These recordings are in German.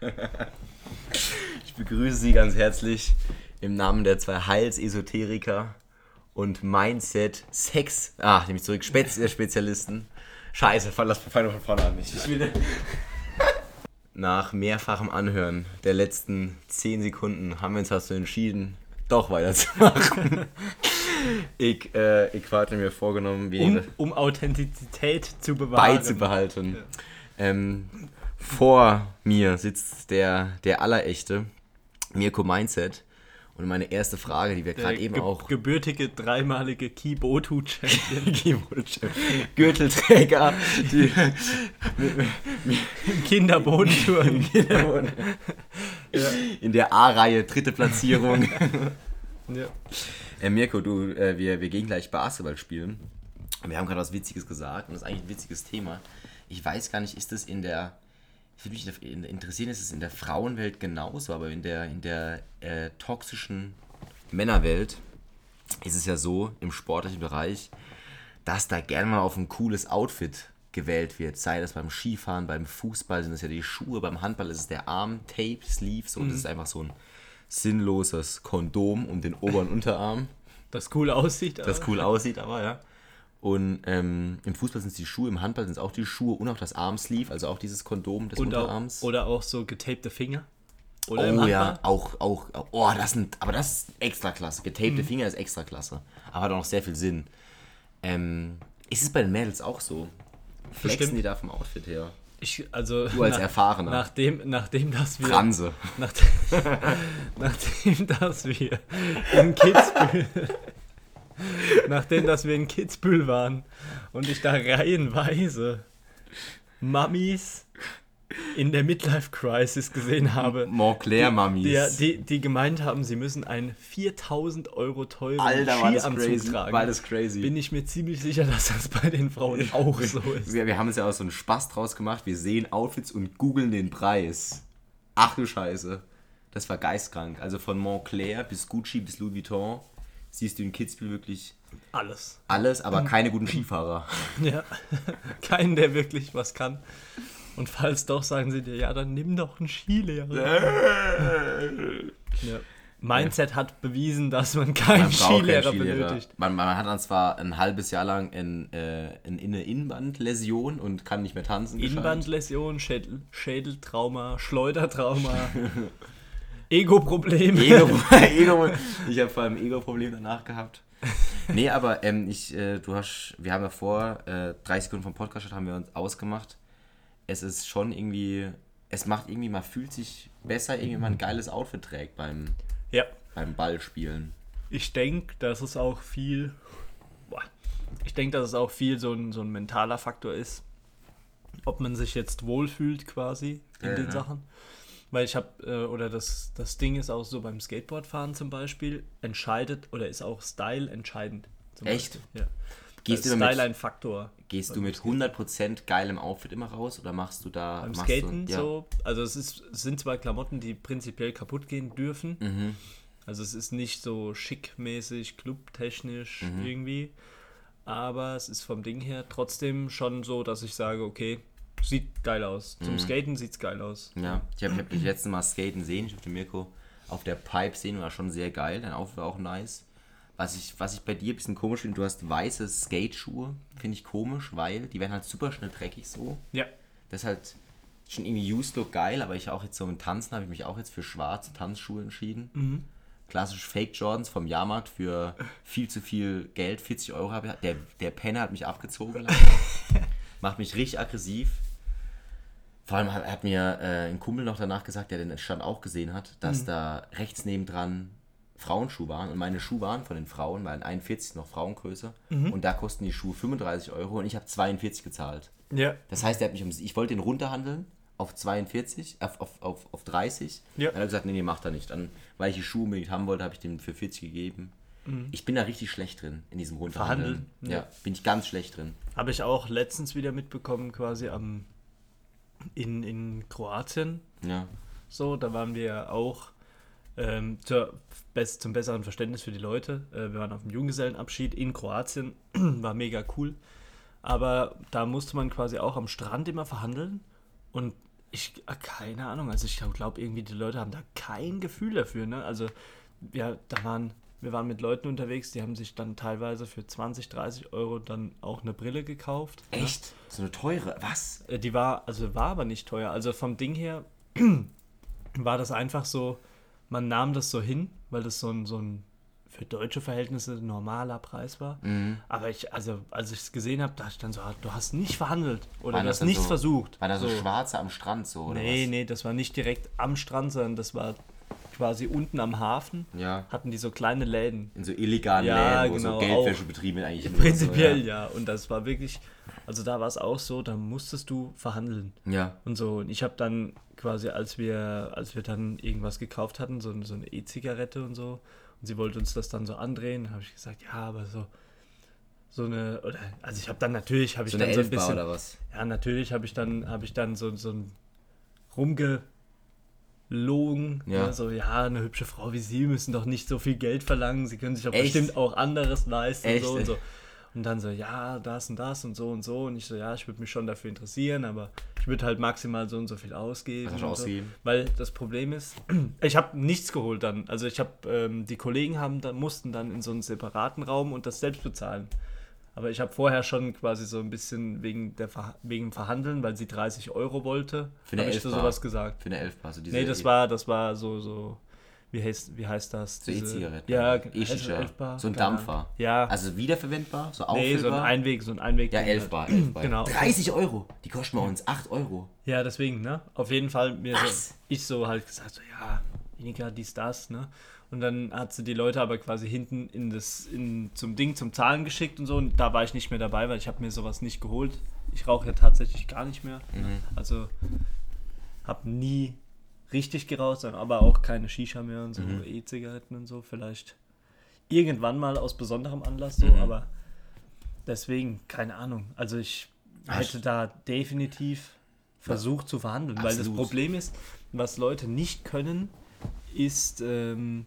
Ich begrüße Sie ganz herzlich im Namen der zwei Heilsesoteriker und Mindset Sex, ah, nehme ich zurück, Spez äh, Spezialisten. Scheiße, lass von vorne an. Ich will Nach mehrfachem Anhören der letzten 10 Sekunden haben wir uns dazu entschieden, doch weiterzumachen. ich, äh, ich hatte mir vorgenommen, um, um Authentizität zu bewahren. Beizubehalten. Ja. Ähm, vor mir sitzt der, der Allerechte, Mirko Mindset. Und meine erste Frage, die wir gerade eben ge auch. Gebürtige dreimalige Kibotu-Champion. Gürtelträger. Die, Im. Kinderboden. ja. In der A-Reihe, dritte Platzierung. ja. Äh, Mirko, du, äh, wir, wir gehen gleich Basketball spielen. Wir haben gerade was Witziges gesagt und das ist eigentlich ein witziges Thema. Ich weiß gar nicht, ist das in der ich würde mich interessieren, ist es in der Frauenwelt genauso, aber in der, in der äh, toxischen Männerwelt ist es ja so im sportlichen Bereich, dass da gerne mal auf ein cooles Outfit gewählt wird. Sei das beim Skifahren, beim Fußball sind es ja die Schuhe, beim Handball ist es der Arm, Tape, Sleeve, so. Mhm. Das ist einfach so ein sinnloses Kondom um den oberen Unterarm. Das cool aussieht. Aber. Das cool aussieht, aber ja. Und ähm, im Fußball sind es die Schuhe, im Handball sind es auch die Schuhe und auch das Armsleeve, also auch dieses Kondom des und Unterarms. Auch, oder auch so getapte Finger. Oder oh ja, auch, auch, oh, das sind, aber das ist extra klasse. Getapte mhm. Finger ist extra klasse. Aber hat auch noch sehr viel Sinn. Ähm, ist es bei den Mädels auch so? Flexen Bestimmt. die da vom Outfit her? Ich, also du als nach, Erfahrener. Nachdem, nachdem dass wir. Franse. Nachdem, nachdem dass wir in Kitzbühel nachdem dass wir in Kitzbühel waren und ich da reihenweise Mummies in der Midlife Crisis gesehen habe. Montclair Mummies. Die, die, die, gemeint haben, sie müssen einen 4000 Euro teuren Alter, Skianzug tragen. War das crazy. Bin ich mir ziemlich sicher, dass das bei den Frauen auch so ist. Wir, wir haben es ja auch so einen Spaß draus gemacht. Wir sehen Outfits und googeln den Preis. Ach du Scheiße. Das war geistkrank. Also von Montclair bis Gucci bis Louis Vuitton siehst du in Kitzbühel wirklich alles. Alles, aber keine guten Skifahrer. Ja, keinen, der wirklich was kann. Und falls doch, sagen sie dir, ja, dann nimm doch einen Skilehrer. ja. Mindset hat bewiesen, dass man keinen man Skilehrer, keinen Skilehrer benötigt. Man, man, hat dann zwar ein halbes Jahr lang in, äh, in, in eine Innenbandläsion und kann nicht mehr tanzen. Innenbandläsion, Schädel, Schädeltrauma, Schleudertrauma. Ego-Probleme. Ego, Ego, ich habe vor allem Ego-Problem danach gehabt. Nee, aber ähm, ich, äh, du hast, wir haben ja vor, äh, 30 Sekunden vom Podcast haben wir uns ausgemacht. Es ist schon irgendwie, es macht irgendwie, man fühlt sich besser, irgendwie man ein geiles Outfit trägt beim, ja. beim Ballspielen. Ich denke, dass es auch viel, boah, ich denke, dass es auch viel so ein, so ein mentaler Faktor ist. Ob man sich jetzt wohlfühlt quasi in ja, den Sachen. Weil ich habe, äh, oder das, das Ding ist auch so beim Skateboardfahren zum Beispiel, entscheidet oder ist auch Style entscheidend. Echt? Ja. Gehst du Style mit, ein Faktor. Gehst du mit 100% geilem Outfit immer raus oder machst du da. Beim Skaten du, ja. so, also es, ist, es sind zwar Klamotten, die prinzipiell kaputt gehen dürfen. Mhm. Also es ist nicht so schickmäßig, clubtechnisch mhm. irgendwie. Aber es ist vom Ding her trotzdem schon so, dass ich sage, okay, Sieht geil aus. Zum mhm. Skaten sieht es geil aus. Ja, ich habe hab das letzte Mal Skaten sehen. Ich habe den Mirko auf der Pipe sehen, war schon sehr geil. Dein Outfit war auch nice. Was ich, was ich bei dir ein bisschen komisch finde, du hast weiße Skateschuhe. Finde ich komisch, weil die werden halt super schnell dreckig so. Ja. Das ist halt schon irgendwie used look geil, aber ich auch jetzt so im Tanzen habe ich mich auch jetzt für schwarze Tanzschuhe entschieden. Mhm. Klassisch Fake Jordans vom Jahrmarkt für viel zu viel Geld, 40 Euro habe ich. Der, der Penner hat mich abgezogen. Macht mich richtig aggressiv. Vor allem hat, hat mir äh, ein Kumpel noch danach gesagt, der den Stand auch gesehen hat, dass mhm. da rechts nebendran Frauenschuhe waren und meine Schuhe waren von den Frauen, weil 41 noch Frauengröße mhm. und da kosten die Schuhe 35 Euro und ich habe 42 gezahlt. Ja. Das heißt, er hat mich um, ich wollte den runterhandeln auf 42, auf, auf, auf, auf 30. Ja. Dann hat er gesagt, nee, nee, macht er nicht. Dann, weil ich die Schuhe unbedingt haben wollte, habe ich den für 40 gegeben. Mhm. Ich bin da richtig schlecht drin, in diesem Runterhandeln. Verhandeln? Ja. ja, bin ich ganz schlecht drin. Habe ich auch letztens wieder mitbekommen, quasi am in, in Kroatien. Ja. So, da waren wir auch ähm, zur, zum besseren Verständnis für die Leute. Äh, wir waren auf dem Junggesellenabschied in Kroatien, war mega cool. Aber da musste man quasi auch am Strand immer verhandeln und Ich, äh, keine Ahnung, also ich glaube irgendwie, die Leute haben da kein Gefühl dafür, ne? Also, ja, da waren, wir waren mit Leuten unterwegs, die haben sich dann teilweise für 20, 30 Euro dann auch eine Brille gekauft. Echt? Ne? So eine teure, was? Äh, die war, also war aber nicht teuer. Also vom Ding her war das einfach so, man nahm das so hin, weil das so ein, so ein für deutsche Verhältnisse normaler Preis war. Mhm. Aber ich, also als ich es gesehen habe, dachte ich dann so, ah, du hast nicht verhandelt oder war du hast nichts so, versucht. War da so, so schwarze am Strand so, oder? Nee, was? nee, das war nicht direkt am Strand, sondern das war quasi unten am Hafen. Ja. Hatten die so kleine Läden. In so illegalen ja, Läden, wo genau, so Geldwäsche betrieben eigentlich. Prinzipiell, so, ja. ja. Und das war wirklich, also da war es auch so, da musstest du verhandeln. Ja. Und so. Und ich habe dann quasi, als wir, als wir dann irgendwas gekauft hatten, so, so eine E-Zigarette und so, und sie wollte uns das dann so andrehen. habe ich gesagt, ja, aber so so eine oder also ich habe dann natürlich habe ich so dann so ein bisschen oder was? Ja, natürlich habe ich dann habe ich dann so so ein rumgelogen, ja. Ne, so ja, eine hübsche Frau wie Sie müssen doch nicht so viel Geld verlangen, Sie können sich doch Echt? bestimmt auch anderes leisten Echt? so und so. Und dann so, ja, das und das und so und so. Und ich so, ja, ich würde mich schon dafür interessieren, aber ich würde halt maximal so und so viel ausgeben. Was ausgeben? So. Weil das Problem ist, ich habe nichts geholt dann. Also ich habe, ähm, die Kollegen haben dann, mussten dann in so einen separaten Raum und das selbst bezahlen. Aber ich habe vorher schon quasi so ein bisschen wegen, der Ver wegen Verhandeln, weil sie 30 Euro wollte, eine ich so sowas gesagt. Für eine Elfbar. So nee, das war, das war so, so wie heißt, wie heißt das? So E-Zigaretten. Ja, E-Shisha. So ein Dampfer. Ja. Also wiederverwendbar, so auffüllbar. Nee, so ein Einweg, so ein Einweg. Ja, elfbar, elfbar. genau. 30 Euro. Die kosten bei uns 8 Euro. Ja, deswegen, ne? Auf jeden Fall mir so, ich so halt gesagt, so ja, weniger dies, das, ne? Und dann hat sie die Leute aber quasi hinten in das, in, zum Ding, zum Zahlen geschickt und so. Und da war ich nicht mehr dabei, weil ich habe mir sowas nicht geholt. Ich rauche ja tatsächlich gar nicht mehr. Mhm. Also habe nie richtig geraucht, aber auch keine Shisha mehr und so, mhm. E-Zigaretten und so. Vielleicht irgendwann mal aus besonderem Anlass so, mhm. aber deswegen, keine Ahnung. Also ich hätte da definitiv versucht ja. zu verhandeln, Absolut. weil das Problem ist, was Leute nicht können, ist, ähm,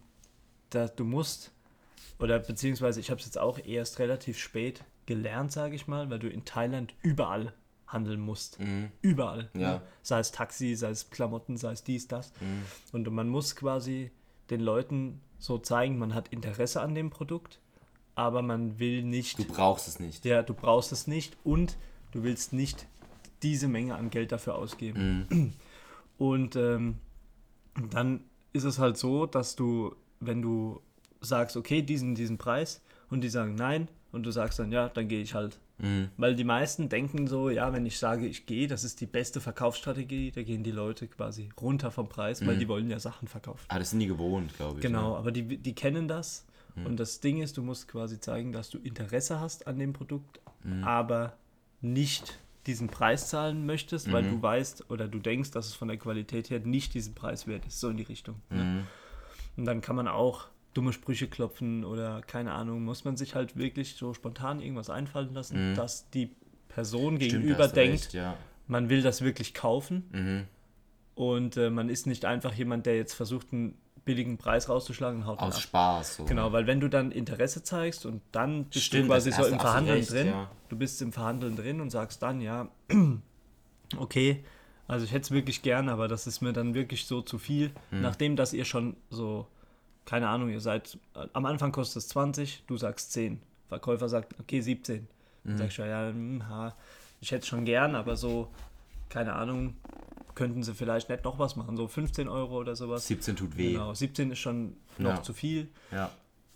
dass du musst, oder beziehungsweise ich habe es jetzt auch erst relativ spät gelernt, sage ich mal, weil du in Thailand überall handeln musst. Mhm. Überall. Ja. Ne? Sei es Taxi, sei es Klamotten, sei es dies, das. Mhm. Und man muss quasi den Leuten so zeigen, man hat Interesse an dem Produkt, aber man will nicht. Du brauchst es nicht. Ja, du brauchst es nicht und du willst nicht diese Menge an Geld dafür ausgeben. Mhm. Und ähm, dann ist es halt so, dass du, wenn du sagst, okay, diesen, diesen Preis und die sagen nein und du sagst dann, ja, dann gehe ich halt. Mhm. Weil die meisten denken so, ja, wenn ich sage, ich gehe, das ist die beste Verkaufsstrategie, da gehen die Leute quasi runter vom Preis, mhm. weil die wollen ja Sachen verkaufen. Ah, das sind die gewohnt, glaube ich. Genau, ne? aber die, die kennen das. Mhm. Und das Ding ist, du musst quasi zeigen, dass du Interesse hast an dem Produkt, mhm. aber nicht diesen Preis zahlen möchtest, weil du mhm. weißt oder du denkst, dass es von der Qualität her nicht diesen Preis wert ist, so in die Richtung. Ne? Und dann kann man auch dumme Sprüche klopfen oder keine Ahnung, muss man sich halt wirklich so spontan irgendwas einfallen lassen, mhm. dass die Person Stimmt, gegenüber denkt, recht, ja. man will das wirklich kaufen mhm. und äh, man ist nicht einfach jemand, der jetzt versucht, einen billigen Preis rauszuschlagen und haut Aus Spaß. So. Genau, weil wenn du dann Interesse zeigst und dann bist Stimmt, du quasi so im Verhandeln recht, drin, ja. du bist im Verhandeln drin und sagst dann, ja, okay, also ich hätte es wirklich gern, aber das ist mir dann wirklich so zu viel, mhm. nachdem dass ihr schon so keine Ahnung, ihr seid, am Anfang kostet es 20, du sagst 10. Verkäufer sagt, okay, 17. Dann mhm. sagst du, ja, hm, ha, ich hätte es schon gern, aber so, keine Ahnung, könnten sie vielleicht nicht noch was machen, so 15 Euro oder sowas. 17 tut weh. Genau, 17 ist schon noch ja. zu viel. Ja.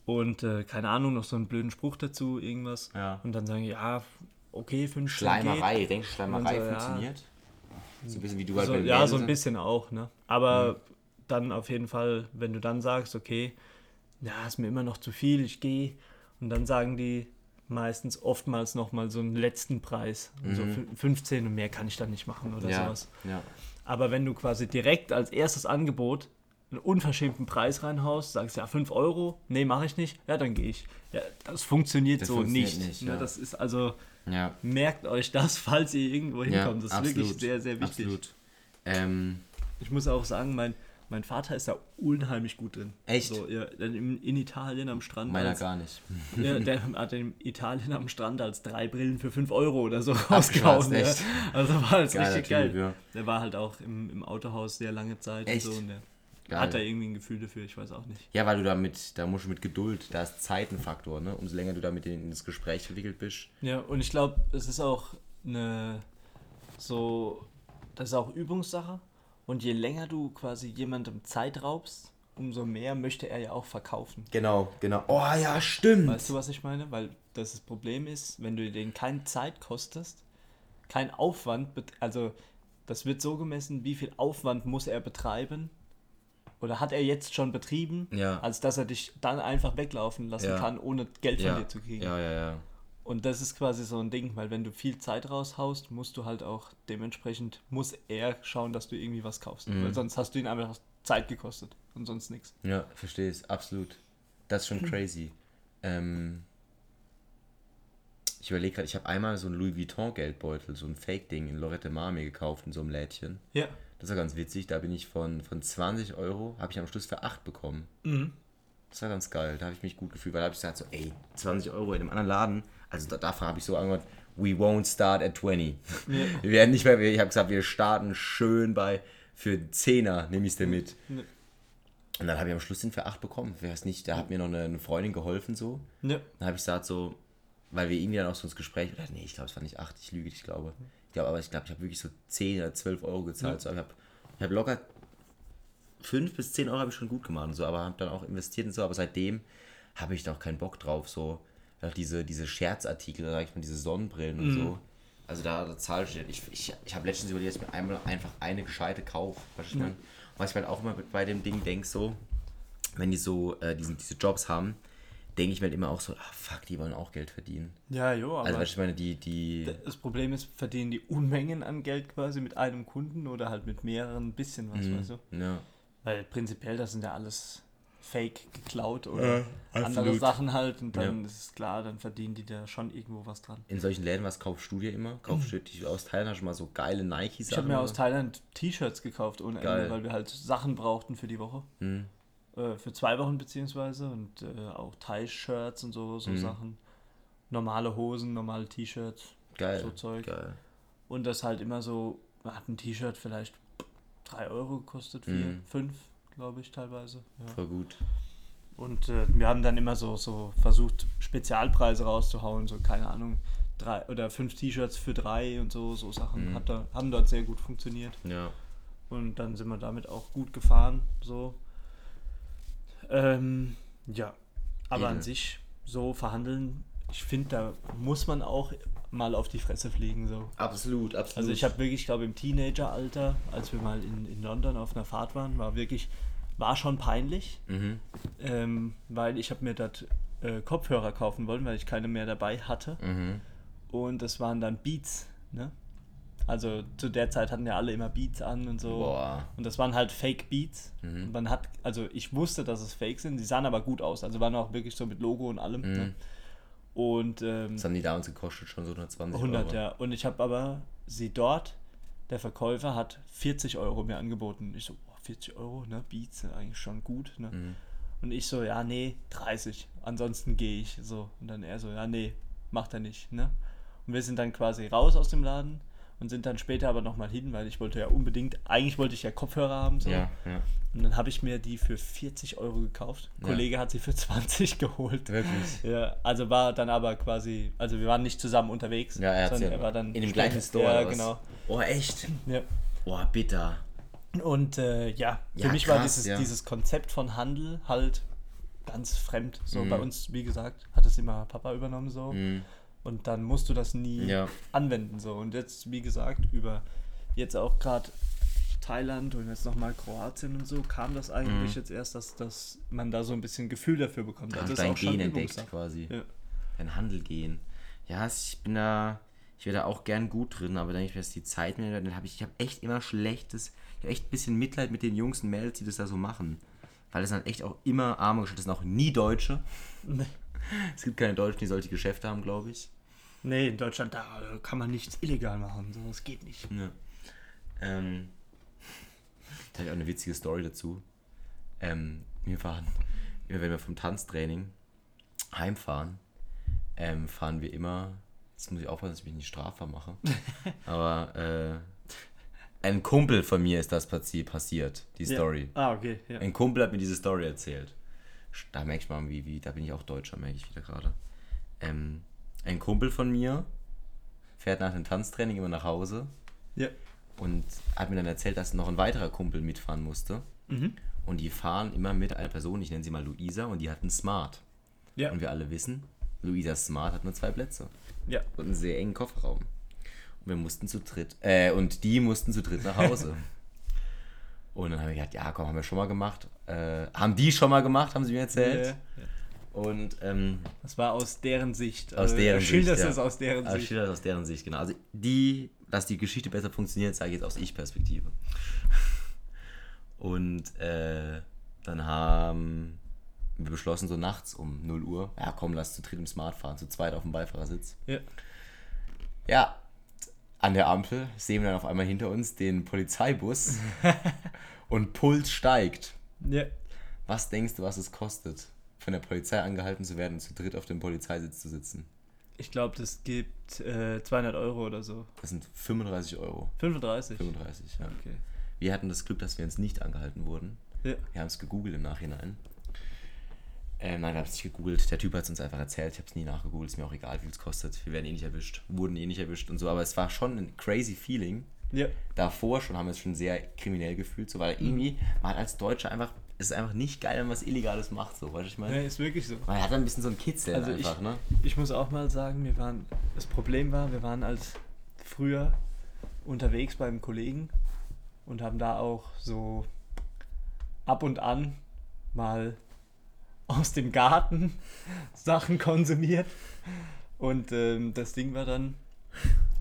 Und äh, keine Ahnung, noch so einen blöden Spruch dazu, irgendwas. Ja. Und dann sagen, ja, okay, 15 Schleimerei, geht. denkst du, Schleimerei so, funktioniert? Ja. So ein bisschen wie du halt so, Ja, so ein bisschen auch, ne? Aber mhm dann auf jeden Fall, wenn du dann sagst, okay, ja, ist mir immer noch zu viel, ich gehe. Und dann sagen die meistens oftmals nochmal so einen letzten Preis. Mhm. So 15 und mehr kann ich dann nicht machen oder ja, sowas. Ja. Aber wenn du quasi direkt als erstes Angebot einen unverschämten Preis reinhaust, sagst ja 5 Euro, nee, mache ich nicht, ja, dann gehe ich. Ja, das funktioniert das so funktioniert nicht. nicht ne, ja. Das ist also, ja. merkt euch das, falls ihr irgendwo hinkommt. das ist absolut, wirklich sehr, sehr wichtig. Absolut. Ähm, ich muss auch sagen, mein, Mein Vater ist da unheimlich gut drin. Echt? So, ja, in, in Italien am Strand. Meiner als, gar nicht. Ja, der hat in Italien am Strand als drei Brillen für 5 Euro oder so rausgehauen. Ja. Also war das Geiler richtig geil. Typ, ja. Der war halt auch im, im Autohaus sehr lange Zeit Echt? und so. Und der Geil. hat da irgendwie ein Gefühl dafür, ich weiß auch nicht. Ja, weil du damit, da musst du mit Geduld, da ist Zeit ein Faktor, ne? Umso länger du da mit denen in das Gespräch verwickelt bist. Ja, und ich glaube, es ist auch eine so, das ist auch Übungssache. Und je länger du quasi jemandem Zeit raubst, umso mehr möchte er ja auch verkaufen. Genau, genau. Oh ja, stimmt. Weißt du, was ich meine? Weil das, das Problem ist, wenn du den keine Zeit kostest, kein Aufwand, also das wird so gemessen, wie viel Aufwand muss er betreiben oder hat er jetzt schon betrieben, ja. als dass er dich dann einfach weglaufen lassen Ja. kann, ohne Geld von dir zu kriegen. ja, ja, ja. Und das ist quasi so ein Ding, weil wenn du viel Zeit raushaust, musst du halt auch dementsprechend, muss er schauen, dass du irgendwie was kaufst. Mhm. Weil sonst hast du ihn einfach Zeit gekostet und sonst nichts. Ja, verstehe es, absolut. Das ist schon crazy. Ähm, ich überlege gerade, ich habe einmal so einen Louis Vuitton Geldbeutel, so ein Fake-Ding in Lorette Mar mir gekauft in so einem Lädchen. Ja. Das war ganz witzig. Da bin ich von, von 20 Euro, habe ich am Schluss für 8 bekommen. Mhm. Das war ganz geil. Da habe ich mich gut gefühlt, weil da habe ich gesagt, so, ey, 20 Euro in einem anderen Laden. Also da, dafür habe ich so angehört, we won't start at 20. Ja. Wir werden nicht mehr, ich habe gesagt, wir starten schön bei, für 10er nehme ich es dir mit. Ja. Und dann habe ich am Schluss den für 8 bekommen. Wer weiß nicht, da hat mir noch eine, eine Freundin geholfen so. Ja. Dann habe ich gesagt so, weil wir irgendwie dann auch so ins Gespräch, oder nee, ich glaube, es war nicht 8, ich lüge, ich glaube. Glaube, aber ich glaube, ich habe wirklich so 10 oder 12 Euro gezahlt. Ja. So, ich habe ich hab locker 5 bis 10 Euro habe ich schon gut gemacht und so, aber habe dann auch investiert und so, aber seitdem habe ich da auch keinen Bock drauf, so auch diese, diese Scherzartikel, sag ich mal, diese Sonnenbrillen und Mhm. so. Also da, da zahle ich nicht. Ich, ich, ich habe letztens überlegt, dass ich mir einmal einfach eine gescheite kaufe. Mein? Und was ich halt auch immer bei dem Ding denke, so, wenn die so äh, diesen, diese Jobs haben, denke ich mir halt immer auch so, ah fuck, die wollen auch Geld verdienen. Ja, jo, aber Also weißt du, ich meine, die, die. das Problem ist, verdienen die Unmengen an Geld quasi mit einem Kunden oder halt mit mehreren, ein bisschen was, Mhm. weißt du? Ja. Weil prinzipiell, das sind ja alles Fake geklaut oder andere absolut. Sachen halt und dann Ja. ist es klar, dann verdienen die da schon irgendwo was dran. In solchen Läden, was kaufst du dir immer? Kaufst du dir aus Thailand schon mal so geile Nike-Sachen? Ich habe mir aus Thailand T-Shirts gekauft ohne Geil. Ende, weil wir halt Sachen brauchten für die Woche. Hm. Äh, für zwei Wochen beziehungsweise und äh, auch Thai-Shirts und so, so Mhm. Sachen. Normale Hosen, normale T-Shirts so Zeug. Geil. und das halt immer so, hat ein T-Shirt vielleicht 3 Euro gekostet, 4, Mhm. 5 glaube ich teilweise. Ja. Voll gut. Und äh, wir haben dann immer so, so versucht, Spezialpreise rauszuhauen, so keine Ahnung, drei oder fünf T-Shirts für drei und so, so Sachen. Mhm. Hat da, haben dort sehr gut funktioniert. Ja. Und dann sind wir damit auch gut gefahren. So. Ähm, ja. Aber Edel. an sich so verhandeln, ich finde, da muss man auch mal auf die Fresse fliegen. So. Absolut, absolut. Also ich habe wirklich, ich glaube im Teenageralter, als wir mal in, in London auf einer Fahrt waren, war wirklich, war schon peinlich, Mhm. ähm, weil ich habe mir dort äh, Kopfhörer kaufen wollen, weil ich keine mehr dabei hatte. Mhm. Und das waren dann Beats, ne? Also zu der Zeit hatten ja alle immer Beats an und so. Boah. Und das waren halt Fake Beats. Mhm. Und man hat, also ich wusste, dass es Fake sind, die sahen aber gut aus. Also waren auch wirklich so mit Logo und allem. Mhm. Ne? Und ähm, Das haben die damals gekostet, schon so 120 100, Euro. ja. Und ich habe aber sie dort, der Verkäufer hat 40 Euro mir angeboten. Ich so, boah, 40 Euro, ne? Beats sind eigentlich schon gut, ne? Mhm. Und ich so, ja, nee, 30. Ansonsten gehe ich. So. Und dann er so, ja, nee, macht er nicht, ne? Und wir sind dann quasi raus aus dem Laden und sind dann später aber nochmal hin, weil ich wollte ja unbedingt, eigentlich wollte ich ja Kopfhörer haben, so. Ja, ja. Und dann habe ich mir die für 40 Euro gekauft. Ein Ja. Kollege hat sie für 20 geholt. Wirklich. Ja, also war dann aber quasi, also wir waren nicht zusammen unterwegs. Ja, er, sondern er war dann in dem gleichen Store. Ja, genau. Oh, echt? Ja. Oh, bitter. Und äh, ja, für Ja, mich war krass, dieses, ja. dieses Konzept von Handel halt ganz fremd. So Mhm. bei uns, wie gesagt, hat es immer Papa übernommen so. Mhm. Und dann musst du das nie Ja. anwenden so. Und jetzt, wie gesagt, über jetzt auch gerade Thailand und jetzt nochmal Kroatien und so, kam das eigentlich Mhm. jetzt erst, dass, dass man da so ein bisschen Gefühl dafür bekommt. Da Also das dein ist auch Gen entdeckt quasi. Ja. Dein Handel gehen. Ja, ich bin da, ich wäre da auch gern gut drin, aber dann ich mir dass die Zeit mir, dann habe ich, ich habe echt immer schlechtes, ich habe echt ein bisschen Mitleid mit den Jungs und Mädels, die das da so machen. Weil das sind echt auch immer arme Geschäfte, das sind auch nie Deutsche. Nee. Es gibt keine Deutschen, die solche Geschäfte haben, glaube ich. Nee, in Deutschland, da kann man nichts illegal machen. So, das geht nicht. Ja. Ähm, Da habe ich auch eine witzige Story dazu. Ähm, wir fahren, immer wenn wir vom Tanztraining heimfahren, ähm, fahren wir immer, jetzt muss ich aufpassen, dass ich mich nicht strafbar mache, aber äh, ein Kumpel von mir ist das passiert, die Story. Ja. Ah, okay. Ja. Ein Kumpel hat mir diese Story erzählt. Da merke ich mal, wie, wie, da bin ich auch Deutscher, merke ich wieder gerade. Ähm, ein Kumpel von mir fährt nach dem Tanztraining immer nach Hause. Ja. Und hat mir dann erzählt, dass noch ein weiterer Kumpel mitfahren musste. Mhm. Und die fahren immer mit einer Person, ich nenne sie mal Luisa, und die hat einen Smart. Ja. Und wir alle wissen, Luisa Smart hat nur zwei Plätze. Ja. Und einen sehr engen Kofferraum. Und wir mussten zu dritt, äh, und die mussten zu dritt nach Hause. und dann haben wir gedacht, ja, komm, haben wir schon mal gemacht. Äh, haben die schon mal gemacht, haben sie mir erzählt. Ja, ja. Und ähm, das war aus deren Sicht. Aus also, deren Schilderst Sicht. es ja. aus deren also, Sicht. Schilderst aus deren Sicht, genau. Also die, dass die Geschichte besser funktioniert, sage ich jetzt aus Ich-Perspektive. Und äh, dann haben wir beschlossen, so nachts um 0 Uhr, ja komm, lass zu dritt im Smart fahren, zu zweit auf dem Beifahrersitz. Ja. Ja, an der Ampel sehen wir dann auf einmal hinter uns den Polizeibus und Puls steigt. Ja. Was denkst du, was es kostet, von der Polizei angehalten zu werden und zu dritt auf dem Polizeisitz zu sitzen? Ich glaube, das gibt äh, 200 Euro oder so. Das sind 35 Euro. 35? 35, ja. Okay. Wir hatten das Glück, dass wir uns nicht angehalten wurden. Ja. Wir haben es gegoogelt im Nachhinein. Ähm, nein, wir haben es nicht gegoogelt. Der Typ hat es uns einfach erzählt. Ich habe es nie nachgegoogelt. Ist mir auch egal, wie viel es kostet. Wir werden eh nicht erwischt. Wurden eh nicht erwischt und so. Aber es war schon ein crazy Feeling. Ja. Davor schon haben wir es schon sehr kriminell gefühlt. So, weil irgendwie, man hat als Deutscher einfach, es ist einfach nicht geil, wenn man was Illegales macht. So, weißt du, ich meine? Ja, ist wirklich so. Man hat ein bisschen so einen Kitzel Also einfach, ich, ne? Ich muss auch mal sagen, wir waren, das Problem war, wir waren als früher unterwegs beim Kollegen und haben da auch so ab und an mal aus dem Garten Sachen konsumiert. Und ähm, das Ding war dann,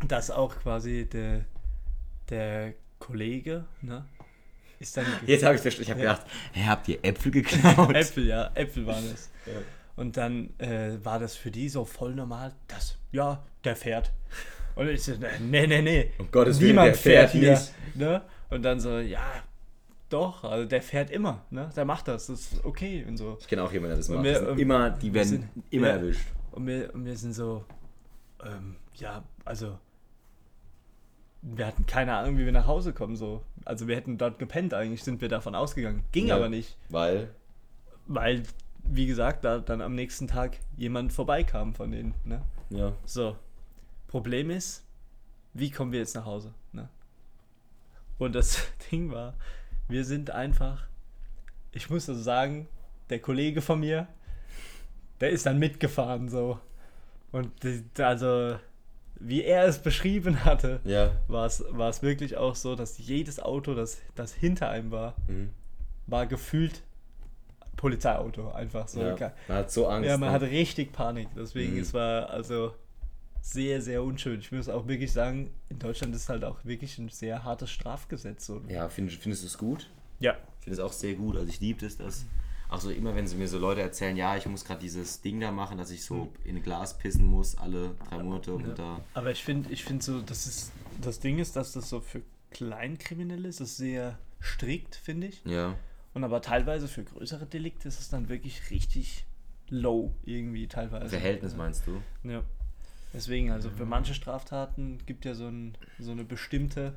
dass auch quasi der, der Kollege, ne, ist dann. Jetzt habe ich verstanden. Ich habe ja. gedacht, hey, habt ihr Äpfel geklaut? Äpfel, ja, Äpfel waren es. Ja. Und dann äh, war das für die so voll normal, dass, ja, der fährt. Und ich so, nee, nee, nee. Um Gottes Willen, Niemand der fährt, fährt hier. Nicht. Ne? Und dann so, ja, doch, also der fährt immer, ne? Der macht das, das ist okay und so. Ich kenne auch jemanden, der das macht. Wir, das immer, die werden sind, immer ja, erwischt. Und wir, und wir sind so, ähm, ja, also wir hatten keine Ahnung, wie wir nach Hause kommen, so. Also wir hätten dort gepennt, eigentlich sind wir davon ausgegangen. Ging ja, aber nicht. Weil? Weil, wie gesagt, da dann am nächsten Tag jemand vorbeikam von denen, ne? Ja. So. Problem ist, wie kommen wir jetzt nach Hause, ne? Und das Ding war, wir sind einfach, ich muss also sagen, der Kollege von mir, der ist dann mitgefahren so. Und also, wie er es beschrieben hatte, ja. war es wirklich auch so, dass jedes Auto, das, das hinter einem war, mhm. war gefühlt Polizeiauto. Einfach so. Ja, man hat so Angst. Ja, man ne? hatte richtig Panik. Deswegen, mhm. es war also sehr, sehr unschön. Ich muss auch wirklich sagen, in Deutschland ist halt auch wirklich ein sehr hartes Strafgesetz. So. Ja, find, findest du es gut? Ja. Ich finde es auch sehr gut. Also ich liebe es, dass auch so immer, wenn sie mir so Leute erzählen, ja, ich muss gerade dieses Ding da machen, dass ich so mhm. in ein Glas pissen muss, alle drei Monate und ja. da. Aber ich finde, ich finde so, das ist, das Ding ist, dass das so für Kleinkriminelle ist, das ist sehr strikt, finde ich. Ja. Und aber teilweise für größere Delikte ist es dann wirklich richtig low irgendwie teilweise. Verhältnis meinst du? Ja. Deswegen, also für manche Straftaten gibt ja so, ein, so eine bestimmte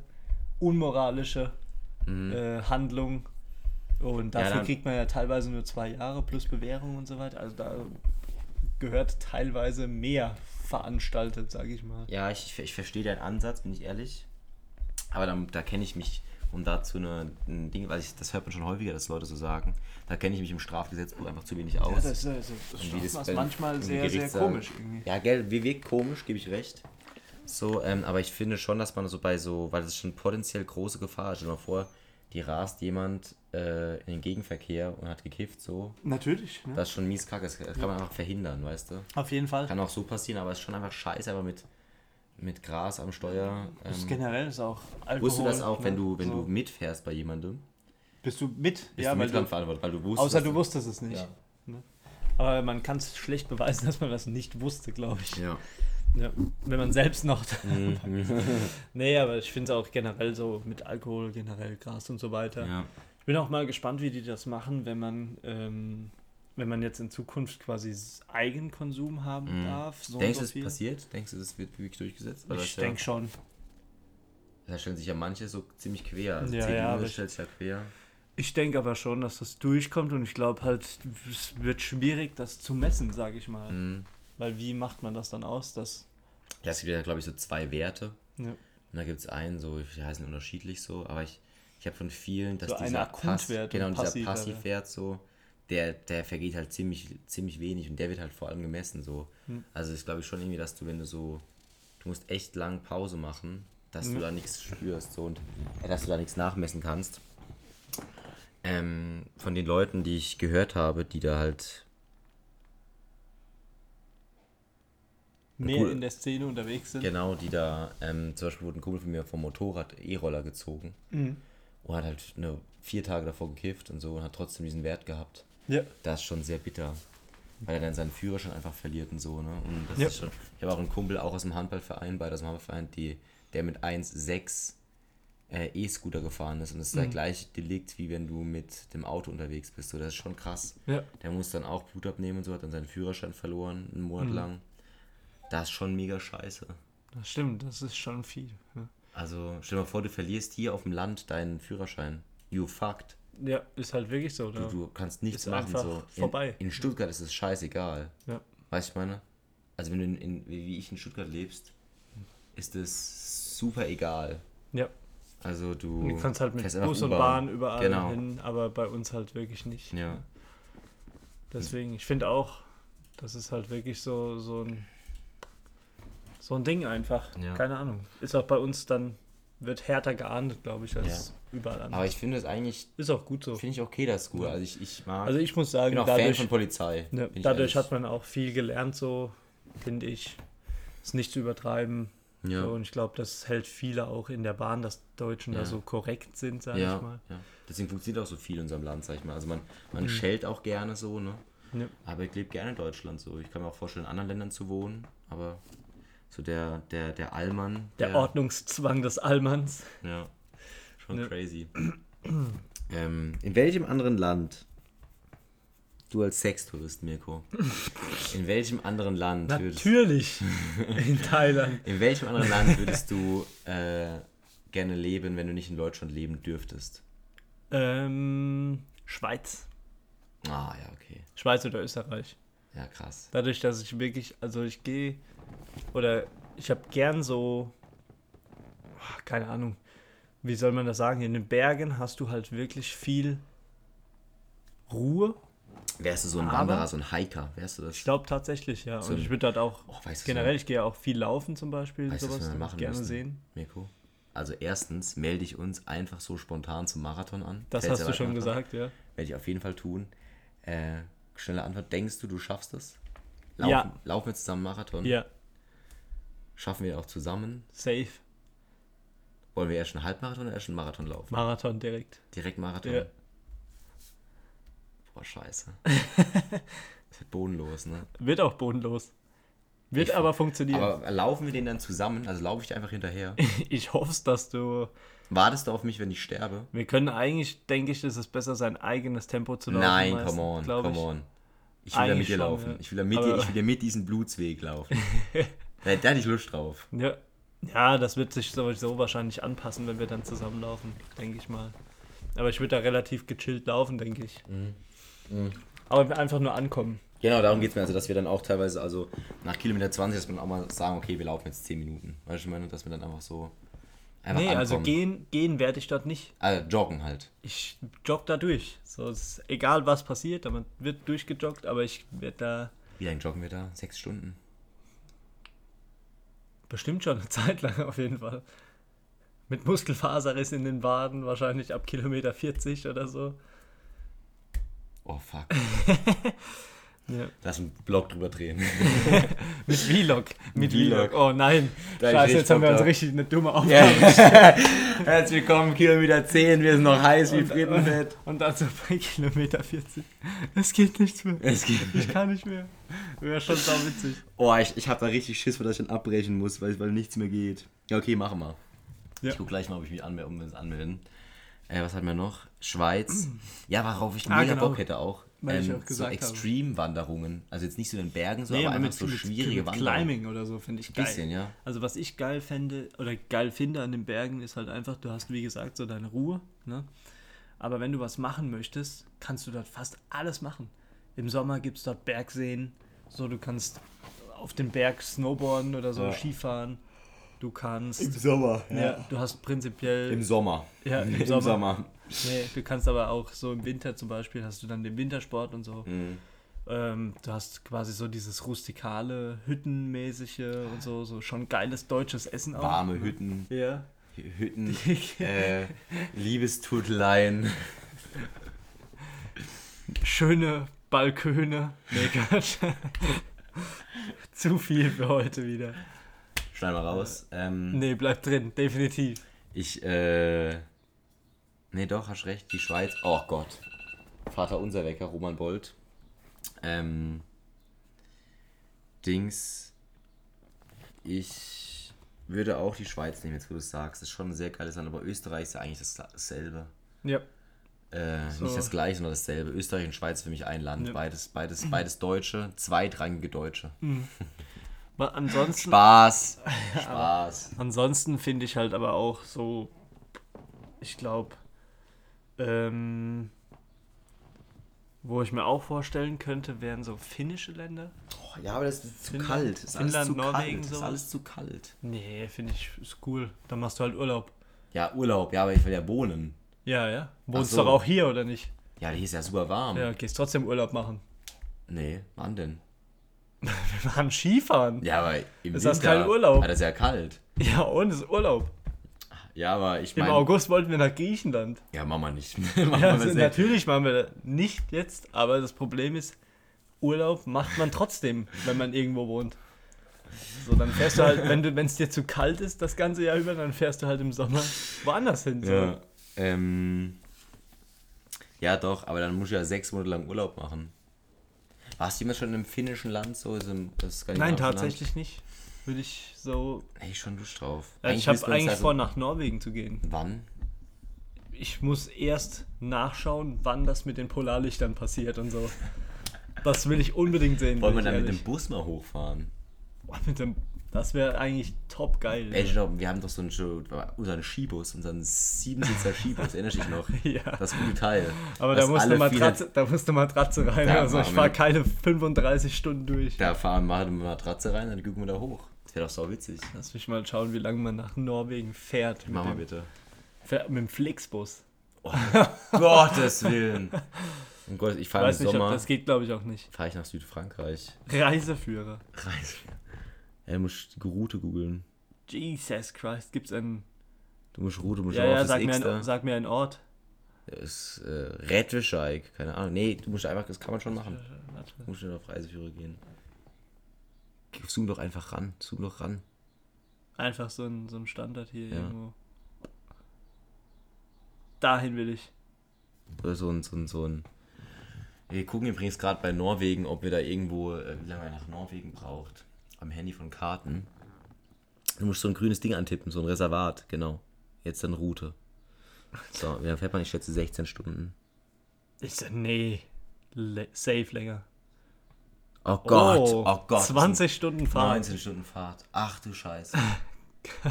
unmoralische mhm. äh, Handlung. Und dafür ja, kriegt man ja teilweise nur zwei Jahre plus Bewährung und so weiter. Also da gehört teilweise mehr veranstaltet, sage ich mal. Ja, ich, ich verstehe deinen Ansatz, bin ich ehrlich. Aber da, da kenne ich mich, um dazu eine, ein Ding, weil ich, das hört man schon häufiger, dass Leute so sagen, da kenne ich mich im Strafgesetzbuch einfach zu wenig aus. Ja, das, das, das, das ist manchmal sehr, sehr komisch irgendwie. Ja, gell, wie wirkt komisch, gebe ich recht. So, ähm, aber ich finde schon, dass man so bei so, weil das schon potenziell große Gefahr ist. Stell dir mal vor, die rast jemand äh, in den Gegenverkehr und hat gekifft, so. Natürlich. Ne? Das ist schon mies kacke. Das, das kann man einfach verhindern, weißt du? Auf jeden Fall. Kann auch so passieren, aber es ist schon einfach scheiße, aber mit, mit Gras am Steuer. Ähm, das generell ist auch Alkohol. Wusstest du das auch, ne? wenn du, wenn so. du mitfährst bei jemandem? Bist du mit? Bist ja, du mit dran verantwortlich, weil du wusstest. Außer du wusstest es nicht. Ja. Ne? Aber man kann es schlecht beweisen, dass man das nicht wusste, glaube ich. Ja. Ja, wenn man selbst noch. nee, aber ich finde es auch generell so mit Alkohol, generell Gras und so weiter. Ja. Ich bin auch mal gespannt, wie die das machen, wenn man, ähm, wenn man jetzt in Zukunft quasi Eigenkonsum haben mhm. darf. So Denkst du, das passiert? Denkst du, das wird wirklich durchgesetzt? ich denke ja, schon. Da stellen sich ja manche so ziemlich quer. Also ja, ja, stellt sich ja quer. Ich denke aber schon, dass das durchkommt und ich glaube halt, es wird schwierig, das zu messen, sage ich mal. Mhm. Weil wie macht man das dann aus? Dass ja, es gibt ja, glaube ich, so zwei Werte. Ja. Und da gibt es einen, so, die heißen unterschiedlich so, aber ich, ich habe von vielen, dass so dieser Pass, genau, dieser Passivwert so, der, der vergeht halt ziemlich, ziemlich wenig und der wird halt vor allem gemessen so. Hm. Also ich glaube schon irgendwie, dass du, wenn du so, du musst echt lang Pause machen, dass hm. du da nichts spürst so und äh, dass du da nichts nachmessen kannst. Ähm, von den Leuten, die ich gehört habe, die da halt mehr cool, in der Szene unterwegs sind. Genau, die da, ähm, zum Beispiel wurde ein Kumpel von mir vom Motorrad E-Roller gezogen mhm. und hat halt eine, vier Tage davor gekifft und so und hat trotzdem diesen Wert gehabt. Ja. Das ist schon sehr bitter, weil er dann seinen Führerschein einfach verliert und so, ne? Und das ja. ist schon, ich habe auch einen Kumpel auch aus dem Handballverein, bei dem Handballverein, die, der mit 1,6 äh, E-Scooter gefahren ist und das ist mhm. der gleiche Delikt, wie wenn du mit dem Auto unterwegs bist. So, das ist schon krass. Ja. Der muss dann auch Blut abnehmen und so, hat dann seinen Führerschein verloren, einen Monat mhm. lang. Das ist schon mega scheiße. Das stimmt, das ist schon viel. Ja. Also stell dir mal vor, du verlierst hier auf dem Land deinen Führerschein. You fucked. Ja, ist halt wirklich so. Du, du, kannst nichts ist machen. So. In, vorbei. In Stuttgart ist es scheißegal. Ja. Weißt du, ich meine? Also wenn du in, in, wie ich in Stuttgart lebst, ist es super egal. Ja. Also du, du kannst halt mit Bus und Bahn überall genau. hin, aber bei uns halt wirklich nicht. Ja. Deswegen, ich finde auch, das ist halt wirklich so, so ein so ein Ding einfach. Ja. Keine Ahnung. Ist auch bei uns dann, wird härter geahndet, glaube ich, als ja. überall anders. Aber ich finde es eigentlich. Ist auch gut so. Finde ich okay, das ist gut. Also ich, ich mag. Also ich muss sagen, bin auch dadurch, Fan von Polizei. Ne, dadurch hat man auch viel gelernt, so, finde ich. Es nicht zu übertreiben. Ja. So, und ich glaube, das hält viele auch in der Bahn, dass Deutschen ja. da so korrekt sind, sage ja. ich mal. Ja. Deswegen funktioniert auch so viel in unserem Land, sag ich mal. Also man, man mhm. schellt auch gerne so, ne? Aber ich lebe gerne in Deutschland so. Ich kann mir auch vorstellen, in anderen Ländern zu wohnen, aber so der, der, der Allmann. Der, der Ordnungszwang des Allmanns. Ja, schon ja. crazy. ähm, in welchem anderen Land, du als Sextourist, Mirko, in welchem anderen Land Natürlich in Thailand. In welchem anderen Land würdest du äh, gerne leben, wenn du nicht in Deutschland leben dürftest? Ähm, Schweiz. Ah, ja, okay. Schweiz oder Österreich. Ja, krass. Dadurch, dass ich wirklich, also ich gehe oder ich habe gern so, keine Ahnung, wie soll man das sagen, in den Bergen hast du halt wirklich viel Ruhe. Wärst du so ein Wanderer, so ein Hiker, wärst du das? Ich glaube tatsächlich, ja. So und ich würde halt auch, oh, generell, ich gehe ja auch viel laufen zum Beispiel, weißt sowas, was gerne müssen, sehen. Mirko? Also erstens melde ich uns einfach so spontan zum Marathon an. Das Fällt's hast du schon gesagt, ja. Werde ich auf jeden Fall tun. Äh, schnelle Antwort, denkst du, du schaffst es? Laufen, ja. Laufen wir zusammen Marathon? Ja. Schaffen wir auch zusammen. Safe. Wollen wir erst einen Halbmarathon oder erst einen Marathon laufen? Marathon direkt. Direkt Marathon? Ja. Boah, scheiße. das wird bodenlos, ne? Wird auch bodenlos. Wird ich, aber funktionieren. Aber laufen wir den dann zusammen? Also laufe ich einfach hinterher? ich hoffe es, dass du. Wartest du auf mich, wenn ich sterbe? Wir können eigentlich, denke ich, ist es besser, sein eigenes Tempo zu laufen. Nein, meistens, come on, come on. Ich will da mit dir laufen. Ich, will da mit dir, ich will da mit diesem Blutsweg laufen. Da, hätte ich Lust drauf. Ja. ja, das wird sich sowieso wahrscheinlich anpassen, wenn wir dann zusammenlaufen, denke ich mal. Aber ich würde da relativ gechillt laufen, denke ich. Mhm. Mhm. Aber einfach nur ankommen. Genau, darum geht es mir. Also, dass wir dann auch teilweise, also nach Kilometer 20, dass wir auch mal sagen, okay, wir laufen jetzt 10 Minuten. Weißt du, ich meine, dass wir dann einfach so. Einfach nee, ankommen. also gehen, gehen werde ich dort nicht. Also joggen halt. Ich jogge da durch. So, ist egal was passiert, man wird durchgejoggt, aber ich werde da. Wie lange joggen wir da? Sechs Stunden? Bestimmt schon eine Zeit lang auf jeden Fall. Mit Muskelfaserriss in den Waden, wahrscheinlich ab Kilometer 40 oder so. Oh fuck. Ja. Lass einen Blog drüber drehen. Mit Vlog. Mit Vlog. Oh nein. Da Scheiße, jetzt haben wir uns richtig eine dumme Aufgabe yeah. Herzlich willkommen, Kilometer 10, wir sind noch heiß wie Frittenfett. Und, und dann so bei Kilometer 40. Es geht nichts mehr. Es geht ich kann nicht mehr. Wäre schon sau witzig. Oh, ich, ich habe da richtig Schiss, weil ich dann abbrechen muss, weil, weil nichts mehr geht. Ja, okay, machen wir. Ja. Ich guck gleich mal, ob ich mich anmelde, um uns anmelden. Äh, was hatten wir noch? Schweiz. Ja, worauf ich ah, mega genau. Bock hätte auch. Ähm, so Extreme-Wanderungen. Also jetzt nicht so in den Bergen, so, nee, aber einfach so schwierige mit Wanderungen. Climbing oder so finde ich geil. Bisschen, ja. Also was ich geil fände oder geil finde an den Bergen ist halt einfach, du hast wie gesagt so deine Ruhe. Ne? Aber wenn du was machen möchtest, kannst du dort fast alles machen. Im Sommer gibt es dort Bergseen. So, du kannst auf dem Berg snowboarden oder so, ja. Skifahren. Du kannst. Im Sommer, ja. ja. Du hast prinzipiell. Im Sommer. Ja, im, Im Sommer. Sommer. Nee, du kannst aber auch so im Winter zum Beispiel, hast du dann den Wintersport und so. Mhm. Ähm, du hast quasi so dieses rustikale, hüttenmäßige und so, so schon geiles deutsches Essen auch. Warme ne? Hütten. Ja. Hütten, äh, Liebestuteleien. Schöne Balköne. Nee, Gott. Zu viel für heute wieder. Schneid mal raus. Ähm, nee, bleib drin, definitiv. Ich, äh. Nee, doch, hast recht. Die Schweiz. Oh Gott. Vater unser Wecker, Roman Bolt. Ähm. Dings. Ich würde auch die Schweiz nehmen, jetzt wo du es sagst. Das ist schon ein sehr geiles Land, aber Österreich ist ja eigentlich dasselbe. Ja. Äh, so. Nicht das gleiche, sondern dasselbe. Österreich und Schweiz für mich ein Land. Ja. Beides, beides, beides Deutsche, zweitrangige Deutsche. Mhm. ansonsten. Spaß. Spaß. ansonsten finde ich halt aber auch so, ich glaube, ähm, wo ich mir auch vorstellen könnte, wären so finnische Länder. Oh, ja, aber das ist zu Finnland, kalt. Ist Finnland, zu Norwegen, kalt. Das ist alles zu kalt. Nee, finde ich ist cool. Dann machst du halt Urlaub. Ja, Urlaub, ja, aber ich will ja wohnen. Ja, ja. Wohnst so. doch auch hier, oder nicht? Ja, hier ist ja super warm. Ja, gehst trotzdem Urlaub machen. Nee, wann denn? Wir machen Skifahren. Ja, aber im ist Winter, das kein Urlaub? das ist ja kalt. Ja, und es ist Urlaub. Ja, aber ich meine. Im August wollten wir nach Griechenland. Ja, machen wir nicht. machen ja, wir natürlich machen wir das nicht jetzt, aber das Problem ist, Urlaub macht man trotzdem, wenn man irgendwo wohnt. So, dann fährst du halt, wenn es dir zu kalt ist, das ganze Jahr über, dann fährst du halt im Sommer woanders hin. So. Ja, ähm, ja, doch, aber dann musst du ja sechs Monate lang Urlaub machen. Warst du immer schon im finnischen Land, so im Nein, tatsächlich nicht. Würde ich so. Ey, schon Lust drauf. Ja, ich habe eigentlich also vor, nach Norwegen zu gehen. Wann? Ich muss erst nachschauen, wann das mit den Polarlichtern passiert und so. Das will ich unbedingt sehen. Wollen wir dann ehrlich. mit dem Bus mal hochfahren? Boah, mit dem das wäre eigentlich top geil. Ey, ich glaube, wir haben doch so einen, unseren Skibus, unseren Siebensitzer Skibus, erinnerst du dich noch? ja. Das gute Teil. Aber da musste, Matratze, da musste Matratze rein, also ich fahre keine 35 Stunden durch. Da fahren wir eine Matratze rein, dann gucken wir da hoch. Das wäre doch so witzig. Lass mich mal schauen, wie lange man nach Norwegen fährt. Mach mal bitte. Fährt mit dem Flixbus. Oh, Gottes Willen. Oh Gott, ich fahre im Sommer. Ob, das geht, glaube ich, auch nicht. Fahre ich nach Südfrankreich. Reiseführer. Reiseführer. Er muss die Route googeln. Jesus Christ, gibt's einen. Du musst Route, musst ja, ja, sag mir, ein, sag mir einen Ort. Das ist äh, Rettwischeig, keine Ahnung. Nee, du musst einfach, das kann man schon machen. Du musst schon auf Reiseführer gehen. Zoom doch einfach ran, zoom doch ran. Einfach so ein, so ein Standard hier ja. irgendwo. Dahin will ich. Oder so ein, so ein, so ein. Wir gucken übrigens gerade bei Norwegen, ob wir da irgendwo, äh, wie lange er nach Norwegen braucht am Handy von Karten. Du musst so ein grünes Ding antippen, so ein Reservat, genau. Jetzt dann Route. So, wie lange fährt man? Ich schätze 16 Stunden. Ich sag, nee. Le safe länger. Oh Gott, oh, oh Gott. 20 Stunden Fahrt. 19 Stunden Fahrt. Ach du Scheiße.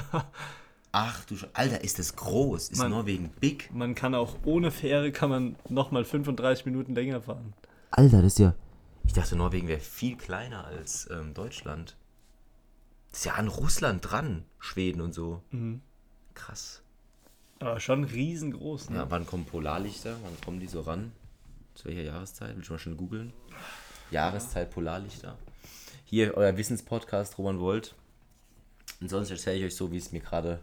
Ach du Scheiße. Alter, ist das groß. Ist man, Norwegen big. Man kann auch ohne Fähre kann man nochmal 35 Minuten länger fahren. Alter, das ist ja. Ich dachte, Norwegen wäre viel kleiner als ähm, Deutschland. Das ist ja an Russland dran, Schweden und so. Mhm. Krass. Aber schon riesengroß, ne? Ja, wann kommen Polarlichter? Wann kommen die so ran? Zu welcher Jahreszeit? Will ich mal schon googeln? Jahreszeit Polarlichter. Hier euer Wissenspodcast, Roman Volt. Und sonst erzähle ich euch so, wie es mir gerade,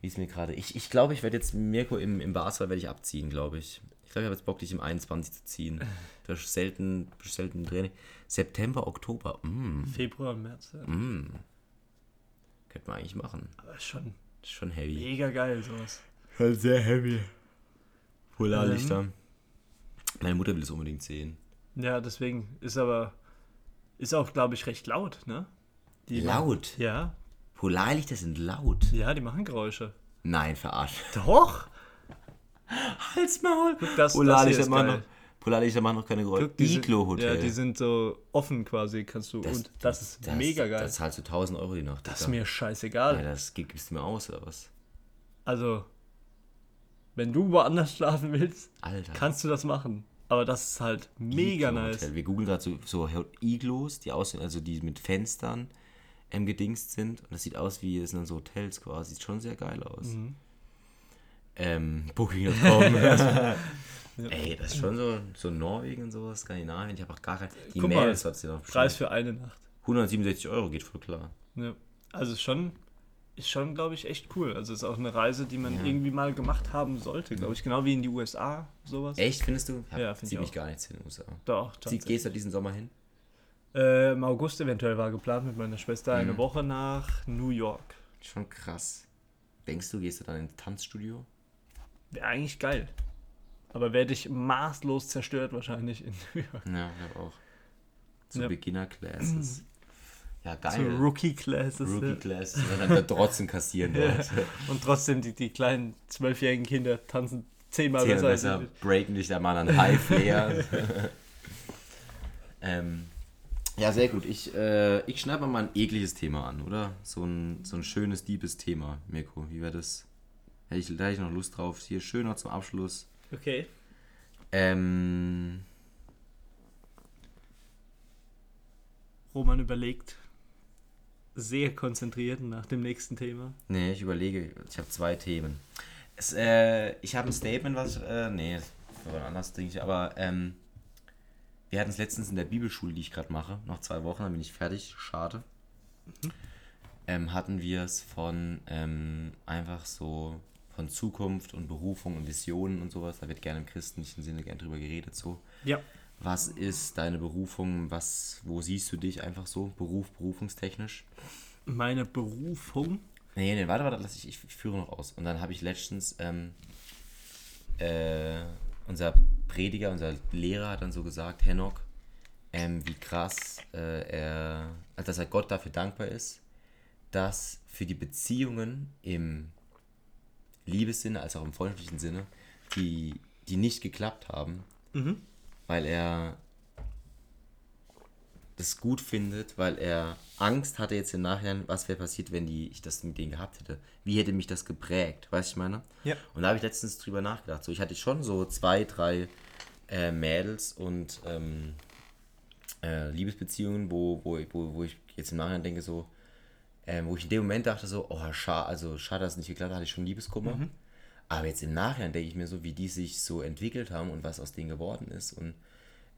wie es mir gerade. Ich, ich glaube, ich werde jetzt Mirko im, im Basketball werde ich abziehen, glaube ich. Ich glaube, ich habe jetzt Bock, dich im 21 zu ziehen. Du hast selten, selten Training. September, Oktober. Mm. Februar, März. Ja. Mm. Könnte man eigentlich machen. Aber ist schon, schon heavy. Mega geil, sowas. Schon sehr heavy. Polarlichter. Ähm. Meine Mutter will es unbedingt sehen. Ja, deswegen ist aber, ist auch, glaube ich, recht laut, ne? Die laut? Machen, ja. Polarlichter sind laut. Ja, die machen Geräusche. Nein, verarscht. Doch! Halsmaul! Guck, das, Polarlichter, das machen noch, Polarlichter machen noch keine Geräusche. Iglo-Hotel. Ja, die sind so offen quasi, kannst du. Das, und das ist das, mega geil. Da zahlst du 1000 Euro die Nacht. Das ist mir scheißegal. Ja, das gibst du mir aus, oder was? Also, wenn du woanders schlafen willst, Alter. kannst du das machen. Aber das ist halt mega nice. Wir googeln gerade so, so Iglos, die aussehen, also die mit Fenstern ähm, gedingst sind. Und das sieht aus wie, das sind so Hotels quasi. Sieht schon sehr geil aus. Mhm. Ähm, Booking.com. Ey, das ist schon so, so Norwegen und sowas, Skandinavien. Ich habe auch gar kein. Die Guck Mails hat sie noch bestimmt. Preis für eine Nacht. 167 Euro geht voll klar. Ja. Also schon ist schon, glaube ich, echt cool. Also ist auch eine Reise, die man ja. irgendwie mal gemacht haben sollte, glaube ich. Genau wie in die USA, sowas. Echt, findest du? Ja, ja finde ich mich gar nichts in den USA. Doch, Sie, Gehst du diesen Sommer hin? Äh, Im August eventuell war geplant mit meiner Schwester mhm. eine Woche nach New York. Schon krass. Denkst du, gehst du dann ins Tanzstudio? Wäre eigentlich geil. Aber werde ich maßlos zerstört wahrscheinlich in New York. Ja, ich auch. Zu ja. Beginner Classes. Ja, geil. So Rookie Classes. Rookie Classes. Und dann trotzdem kassieren dort. Ja. Und trotzdem die, die kleinen zwölfjährigen Kinder tanzen zehnmal Zehn besser. besser breaken dich da mal an High Flair. ähm, ja, sehr gut. Ich, äh, ich schneide mal ein ekliges Thema an, oder? So ein, so ein schönes, diebes Thema, Mirko. Wie wäre das? Hätte ich, da hätte ich noch Lust drauf. Hier schöner zum Abschluss. Okay. Ähm. Roman überlegt sehr konzentriert nach dem nächsten Thema? Nee, ich überlege. Ich habe zwei Themen. Es, äh, ich habe ein Statement, was. Äh, nee, war anders, denke ich. Aber ähm, wir hatten es letztens in der Bibelschule, die ich gerade mache. Noch zwei Wochen, dann bin ich fertig. Schade. Mhm. Ähm, hatten wir es von ähm, einfach so von Zukunft und Berufung und Visionen und sowas. Da wird gerne im christlichen Sinne gerne drüber geredet. So. Ja. Was ist deine Berufung? Was, wo siehst du dich einfach so, Beruf, berufungstechnisch? Meine Berufung? Nee, nee, warte, warte, lass ich, ich, ich führe noch aus. Und dann habe ich letztens, ähm, äh, unser Prediger, unser Lehrer hat dann so gesagt, Henok, ähm, wie krass äh, er, also dass er Gott dafür dankbar ist, dass für die Beziehungen im Liebessinne als auch im freundschaftlichen Sinne, die, die nicht geklappt haben, mhm weil er das gut findet, weil er Angst hatte jetzt im Nachhinein, was wäre passiert, wenn die, ich das mit denen gehabt hätte. Wie hätte mich das geprägt, weißt du, ich meine? Ja. Und da habe ich letztens drüber nachgedacht. So, ich hatte schon so zwei, drei äh, Mädels und ähm, äh, Liebesbeziehungen, wo, wo, wo, wo ich jetzt im Nachhinein denke, so, äh, wo ich in dem Moment dachte, so, oh, schade, also schade, dass es nicht geklappt hat, hatte ich schon Liebeskummer. Mhm. Aber jetzt im Nachhinein denke ich mir so, wie die sich so entwickelt haben und was aus denen geworden ist und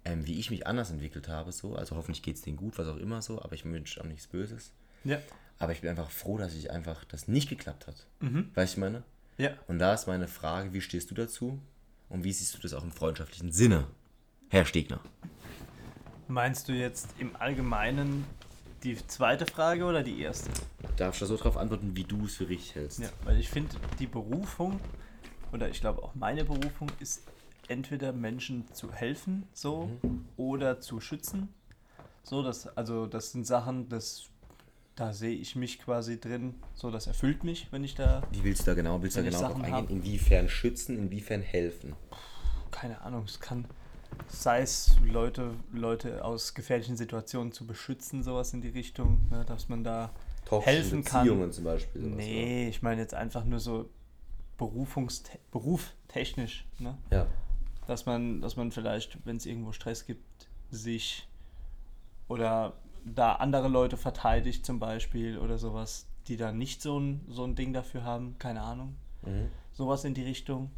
ähm, wie ich mich anders entwickelt habe. So. Also hoffentlich geht es denen gut, was auch immer so, aber ich wünsche auch nichts Böses. Ja. Aber ich bin einfach froh, dass ich einfach das nicht geklappt hat. Mhm. Weißt du, ich meine? Ja. Und da ist meine Frage, wie stehst du dazu? Und wie siehst du das auch im freundschaftlichen Sinne, Herr Stegner? Meinst du jetzt im Allgemeinen die zweite Frage oder die erste? Darfst du so darauf antworten, wie du es für richtig hältst? Ja, weil ich finde, die Berufung, oder ich glaube auch meine Berufung, ist entweder Menschen zu helfen, so, mhm. oder zu schützen. So, das, also das sind Sachen, das, da sehe ich mich quasi drin, so, das erfüllt mich, wenn ich da. Wie willst du da genau, willst du da genau drauf eingehen? Hab. Inwiefern schützen, inwiefern helfen? Keine Ahnung, es kann sei es Leute, Leute aus gefährlichen Situationen zu beschützen, sowas in die Richtung, ne, dass man da Toxische helfen Beziehungen kann. zum Beispiel. Sowas, nee, ja. ich meine jetzt einfach nur so Berufungs beruftechnisch, ne? Ja. Dass man, dass man vielleicht, wenn es irgendwo Stress gibt, sich oder da andere Leute verteidigt zum Beispiel oder sowas, die da nicht so ein, so ein Ding dafür haben, keine Ahnung. Mhm. Sowas in die Richtung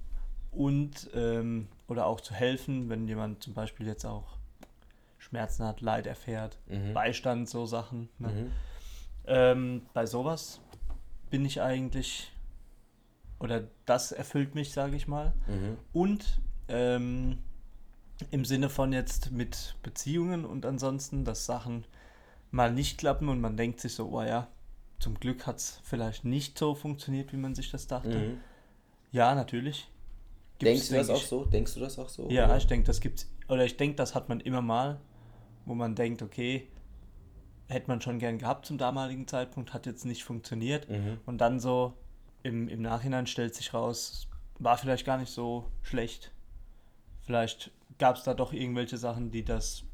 und ähm, oder auch zu helfen, wenn jemand zum Beispiel jetzt auch Schmerzen hat, Leid erfährt, mhm. Beistand, so Sachen. Ne? Mhm. Ähm, bei sowas bin ich eigentlich, oder das erfüllt mich, sage ich mal. Mhm. Und Ähm, Im Sinne von jetzt mit Beziehungen und ansonsten, dass Sachen mal nicht klappen und man denkt sich so, oh ja, zum Glück hat es vielleicht nicht so funktioniert, wie man sich das dachte. Mhm. Ja, natürlich. Denkst du das auch so? Denkst du das auch so? Ja, oder? ich denke, das gibt's, oder ich denke, das hat man immer mal, wo man denkt, okay, hätte man schon gern gehabt zum damaligen Zeitpunkt, hat jetzt nicht funktioniert. Mhm. Und dann so im, im Nachhinein stellt sich raus, war vielleicht gar nicht so schlecht. Vielleicht gab es da doch irgendwelche Sachen, die das,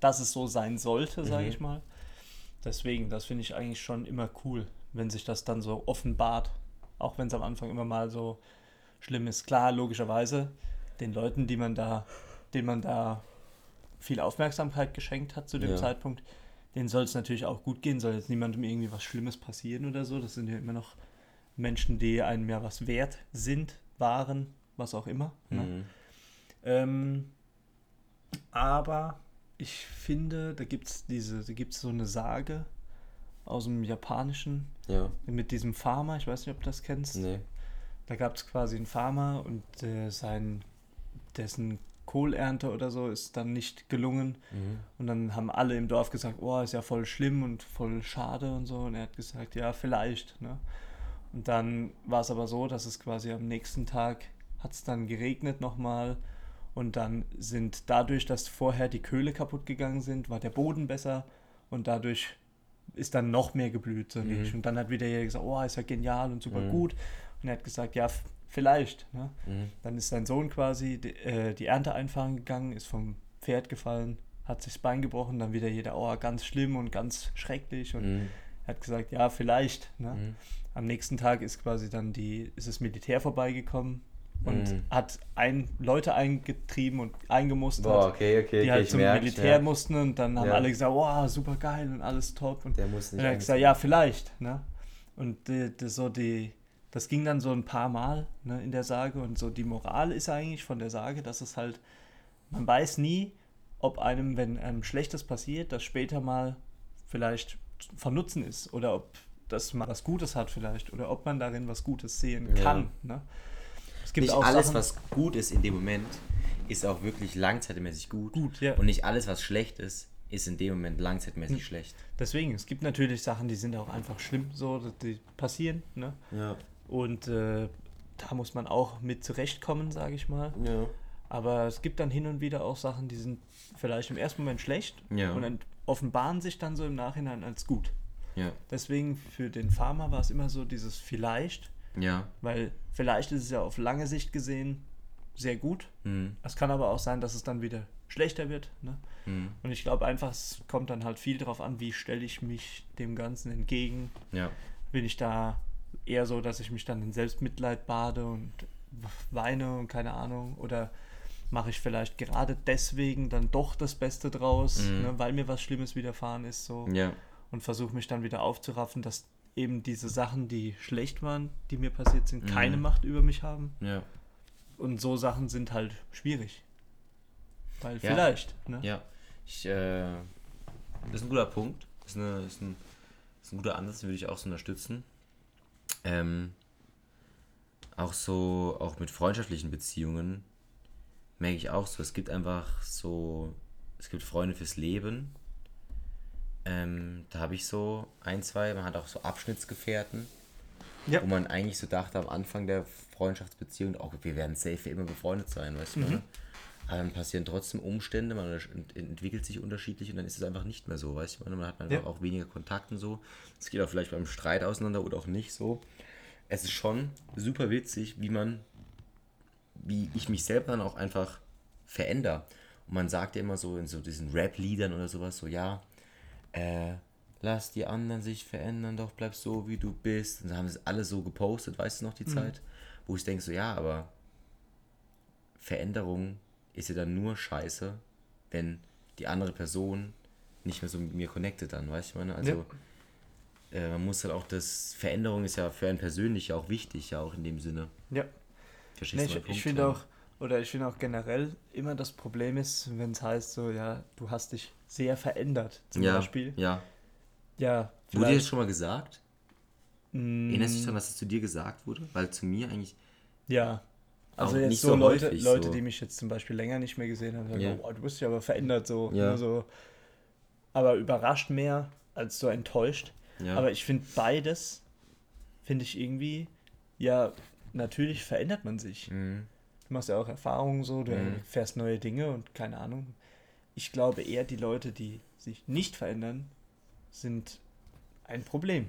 dass es so sein sollte, sage mhm. ich mal. Deswegen, das finde ich eigentlich schon immer cool, wenn sich das dann so offenbart. Auch wenn es am Anfang immer mal so schlimm ist. Klar, logischerweise, den Leuten, die man da, denen man da viel Aufmerksamkeit geschenkt hat zu dem ja. Zeitpunkt, denen soll es natürlich auch gut gehen, soll jetzt niemandem irgendwie was Schlimmes passieren oder so. Das sind ja immer noch Menschen, die einem ja was wert sind, waren, was auch immer. Ne? Mhm. Ähm, aber ich finde, da gibt es diese, da gibt es so eine Sage aus dem Japanischen ja. mit diesem Farmer, ich weiß nicht, ob du das kennst. Nee. Da gab es quasi einen Farmer und äh, sein, dessen Kohlernte oder so ist dann nicht gelungen. Mhm. Und dann haben alle im Dorf gesagt, oh, ist ja voll schlimm und voll schade und so. Und er hat gesagt, ja, vielleicht. Ne? Und dann war es aber so, dass es quasi am nächsten Tag hat es dann geregnet nochmal und dann sind dadurch, dass vorher die Köhle kaputt gegangen sind, war der Boden besser und dadurch ist dann noch mehr geblüht. So mhm. Und dann hat wieder jeder gesagt, oh, ist ja genial und super mhm. gut. Und er hat gesagt, ja, vielleicht. Ne? Mhm. Dann ist sein Sohn quasi die, äh, die Ernte einfahren gegangen, ist vom Pferd gefallen, hat sich das Bein gebrochen, dann wieder jeder, oh, ganz schlimm und ganz schrecklich. Und mhm. er hat gesagt, ja, vielleicht. Ne? Mhm. Am nächsten Tag ist quasi dann die, ist das Militär vorbeigekommen und mhm. hat ein, Leute eingetrieben und eingemustert, Boah, okay, okay, die halt okay, zum merke, Militär mussten und dann haben ja. alle gesagt, wow, super geil und alles top. Und Der muss nicht. Und er hat gesagt, ja, vielleicht. Ne? Und die, die, so die, das ging dann so ein paar Mal ne, in der Sage und so die Moral ist eigentlich von der Sage, dass es halt, man weiß nie, ob einem, wenn einem Schlechtes passiert, das später mal vielleicht von Nutzen ist oder ob dass man was Gutes hat vielleicht oder ob man darin was Gutes sehen kann. Ja. Ne? Es gibt nicht auch alles, Sachen, was gut ist in dem Moment, ist auch wirklich langzeitmäßig gut. gut ja. Und nicht alles, was schlecht ist, ist in dem Moment langzeitmäßig hm. schlecht. Deswegen, es gibt natürlich Sachen, die sind auch einfach schlimm, so, die passieren. Ne? Ja. Und äh, da muss man auch mit zurechtkommen, sage ich mal. Ja. Aber es gibt dann hin und wieder auch Sachen, die sind vielleicht im ersten Moment schlecht ja. und dann offenbaren sich dann so im Nachhinein als gut. Ja. Deswegen für den Farmer war es immer so dieses vielleicht. Ja. Weil vielleicht ist es ja auf lange Sicht gesehen sehr gut. Mhm. Es kann aber auch sein, dass es dann wieder schlechter wird. Ne? Mhm. Und ich glaube einfach, es kommt dann halt viel darauf an, wie stelle ich mich dem Ganzen entgegen. Ja. Bin ich da eher so, dass ich mich dann in Selbstmitleid bade und weine und keine Ahnung. Oder mache ich vielleicht gerade deswegen dann doch das Beste draus, mhm. ne, weil mir was Schlimmes widerfahren ist. So. Ja und versuche mich dann wieder aufzuraffen, dass eben diese Sachen, die schlecht waren, die mir passiert sind, mhm. keine Macht über mich haben. Ja. Und so Sachen sind halt schwierig. Weil ja. vielleicht, ne? Ja. Ich, äh, das ist ein guter Punkt. Das ist, eine, ist, ein, ist ein guter Ansatz, den würde ich auch so unterstützen. Ähm, auch so, auch mit freundschaftlichen Beziehungen merke ich auch so, es gibt einfach so, es gibt Freunde fürs Leben ähm, da habe ich so ein, zwei, man hat auch so Abschnittsgefährten, ja. wo man eigentlich so dachte am Anfang der Freundschaftsbeziehung, auch wir werden safe immer befreundet sein, weißt du? Mhm. Aber dann passieren trotzdem Umstände, man entwickelt sich unterschiedlich und dann ist es einfach nicht mehr so, weißt du? Man hat einfach ja. auch weniger Kontakt und so. Es geht auch vielleicht beim Streit auseinander oder auch nicht so. Es ist schon super witzig, wie man, wie ich mich selber dann auch einfach verändere. Und man sagt ja immer so in so diesen Rap-Liedern oder sowas, so ja, äh, lass die anderen sich verändern, doch bleib so, wie du bist. Und dann haben sie alle so gepostet, weißt du noch die mhm. Zeit? Wo ich denke so, ja, aber Veränderung ist ja dann nur scheiße, wenn die andere Person nicht mehr so mit mir connected dann, weißt du, meine? Also ja. äh, man muss halt auch das, Veränderung ist ja für einen persönlich auch wichtig, ja auch in dem Sinne. Ja. Verstehst nee, ich, ich finde auch, oder ich finde auch generell immer das Problem ist, wenn es heißt so, ja, du hast dich sehr verändert, zum ja, Beispiel. Ja. Ja. Wurde dir das schon mal gesagt? Mm. Erinnerst du dich daran, dass es zu dir gesagt wurde? Weil zu mir eigentlich. Ja. Also Auch jetzt so, so Leute, Leute, so. die mich jetzt zum Beispiel länger nicht mehr gesehen haben, sagen, Ja. oh, du bist ja aber verändert so. Ja. So. Aber überrascht mehr als so enttäuscht. Ja. Aber ich finde beides, finde ich irgendwie, ja, natürlich verändert man sich. Mhm. Du machst ja auch Erfahrungen so, du Mhm. erfährst neue Dinge und keine Ahnung. Ich glaube eher, die Leute, die sich nicht verändern, sind ein Problem.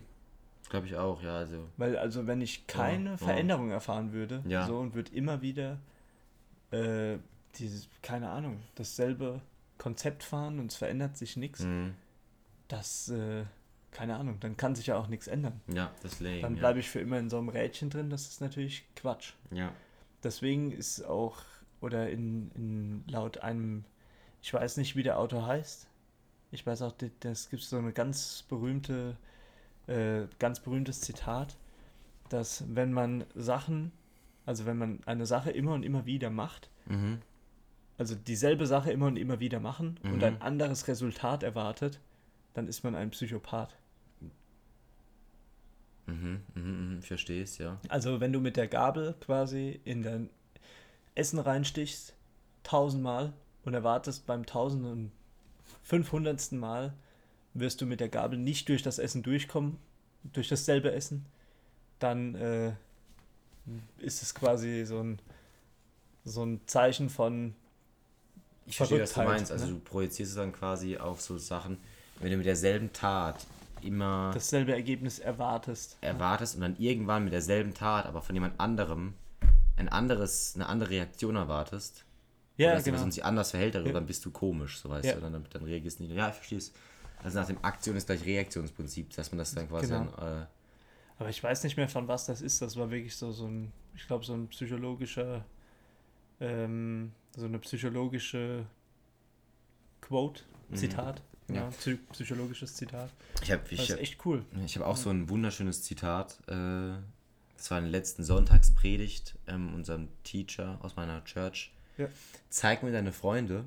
Glaube ich auch, ja. Also, Weil also wenn ich keine ja. Veränderung erfahren würde, Ja. so und würde immer wieder äh, dieses, keine Ahnung, dasselbe Konzept fahren und es verändert sich nichts, mhm. das, äh, keine Ahnung, dann kann sich ja auch nichts ändern. Ja, das lame. Dann ja. bleibe ich für immer in so einem Rädchen drin, das ist natürlich Quatsch. Ja. Deswegen ist auch, oder in, in laut einem, ich weiß nicht, wie der Autor heißt. Ich weiß auch, das- das gibt so eine ganz berühmte, äh, ganz berühmtes Zitat, dass wenn man Sachen, also wenn man eine Sache immer und immer wieder macht, Mhm. also dieselbe Sache immer und immer wieder machen und Mhm. ein anderes Resultat erwartet, dann ist man ein Psychopath. Mhm. Mhm. Ich verstehe es, ja. Also wenn du mit der Gabel quasi in dein Essen reinstichst, tausendmal und erwartest beim tausend und fünfhundertsten Mal, wirst du mit der Gabel nicht durch das Essen durchkommen, durch dasselbe Essen, dann äh, ist es quasi so ein, so ein Zeichen von Ich verstehe, was du meinst. Also ne? du projizierst es dann quasi auf so Sachen, wenn du mit derselben Tat immer dasselbe Ergebnis erwartest. erwartest und dann irgendwann mit derselben Tat, aber von jemand anderem ein anderes, eine andere Reaktion erwartest. Ja, oder dass genau. jemand sich anders verhält darüber, Ja. dann bist du komisch, so weißt Ja. du. Dann, dann reagierst du nicht. Ja, ich verstehe es. Also nach dem Aktion ist gleich Reaktionsprinzip, dass man das dann quasi Genau. dann, äh, Aber ich weiß nicht mehr, von was das ist. Das war wirklich so, so ein, ich glaube, so ein psychologischer, ähm, so eine psychologische Quote, Mhm. Zitat. Ja. Ja, psy psychologisches Zitat. ich habe Das ich, ist echt cool. Ich habe auch so ein wunderschönes Zitat. Äh, das war in der letzten Sonntagspredigt ähm, unserem Teacher aus meiner Church. Ja. Zeig mir deine Freunde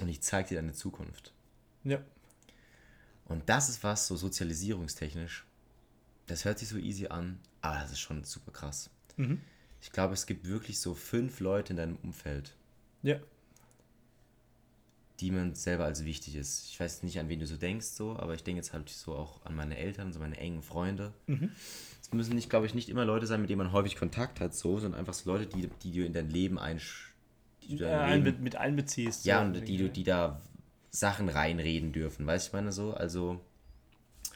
und ich zeig dir deine Zukunft. Ja. Und das ist was, so sozialisierungstechnisch. Das hört sich so easy an, aber das ist schon super krass. Mhm. Ich glaube, es gibt wirklich so fünf Leute in deinem Umfeld, Ja. die man selber als wichtig ist. Ich weiß nicht, an wen du so denkst, so, aber ich denke jetzt halt so auch an meine Eltern, so meine engen Freunde. Mhm. Es müssen nicht, glaube ich, nicht immer Leute sein, mit denen man häufig Kontakt hat, so, sondern einfach so Leute, die, die du in dein Leben einsch die du Äh, dein einbe Leben, mit einbeziehst. ja, so und die du, die da Sachen reinreden dürfen, weißt du, ich meine so? Also,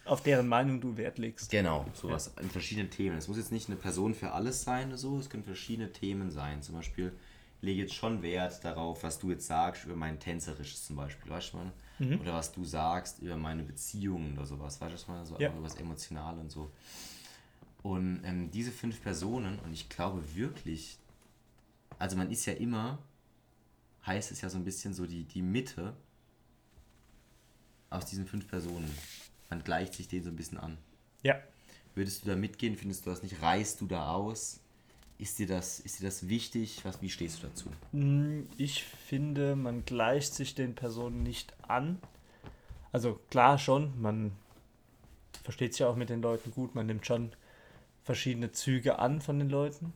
Auf deren Meinung du Wert legst. genau, sowas in verschiedenen Themen. Es muss jetzt nicht eine Person für alles sein so, es können verschiedene Themen sein. Zum Beispiel, ich lege jetzt schon Wert darauf, was du jetzt sagst über mein Tänzerisches zum Beispiel, weißt du, ich meine? Oder was du sagst über meine Beziehungen oder sowas, weißt du, was ich meine? So Ja. über das Emotionale und so. Und ähm, diese fünf Personen, und ich glaube wirklich, also man ist ja immer, heißt es ja so ein bisschen so die, die Mitte aus diesen fünf Personen. Man gleicht sich denen so ein bisschen an. Ja. Würdest du da mitgehen? Findest du das nicht? Reißt du da aus? Ist dir das, ist dir das wichtig? Was, wie stehst du dazu? Mm, Ich finde, man gleicht sich den Personen nicht an. Also klar schon, man versteht sich ja auch mit den Leuten gut, man nimmt schon verschiedene Züge an von den Leuten.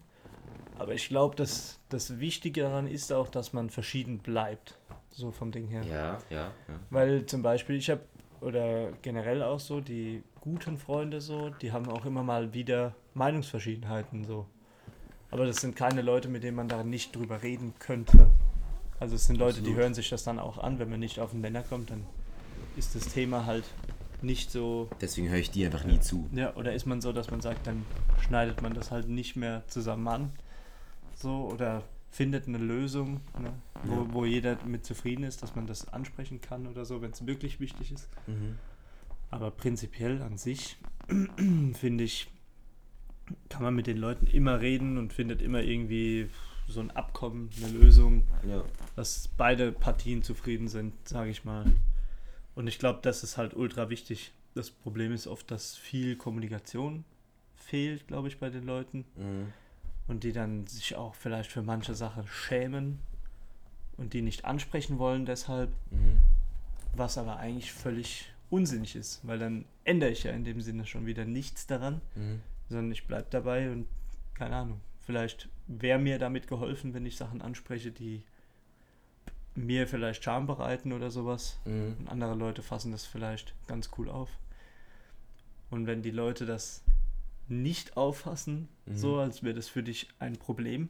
Aber ich glaube, dass das Wichtige daran ist auch, dass man verschieden bleibt. So vom Ding her. Ja, ja, ja. Weil zum Beispiel, ich habe, oder generell auch so, die guten Freunde so, die haben auch immer mal wieder Meinungsverschiedenheiten so. Aber das sind keine Leute, mit denen man da nicht drüber reden könnte. Also es sind Leute, die Absolut. hören sich das dann auch an, wenn man nicht auf den Nenner kommt, dann ist das Thema halt nicht so. Deswegen höre ich dir einfach nie zu. Ja, oder ist man so, dass man sagt, dann schneidet man das halt nicht mehr zusammen an. So, oder findet eine Lösung, ne, wo, Ja. wo jeder mit zufrieden ist, dass man das ansprechen kann oder so, wenn es wirklich wichtig ist. Mhm. Aber prinzipiell an sich, finde ich, kann man mit den Leuten immer reden und findet immer irgendwie so ein Abkommen, eine Lösung, Ja. dass beide Partien zufrieden sind, sage ich mal. Und ich glaube, das ist halt ultra wichtig. Das Problem ist oft, dass viel Kommunikation fehlt, glaube ich, bei den Leuten. Mhm. Und die dann sich auch vielleicht für manche Sachen schämen und die nicht ansprechen wollen deshalb, Mhm. was aber eigentlich völlig unsinnig ist, weil dann ändere ich ja in dem Sinne schon wieder nichts daran, Mhm. sondern ich bleibe dabei und keine Ahnung, Vielleicht wäre mir damit geholfen, wenn ich Sachen anspreche, die mir vielleicht Scham bereiten oder sowas. Mhm. Und andere Leute fassen das vielleicht ganz cool auf. Und wenn die Leute das nicht auffassen, Mhm. so als wäre das für dich ein Problem,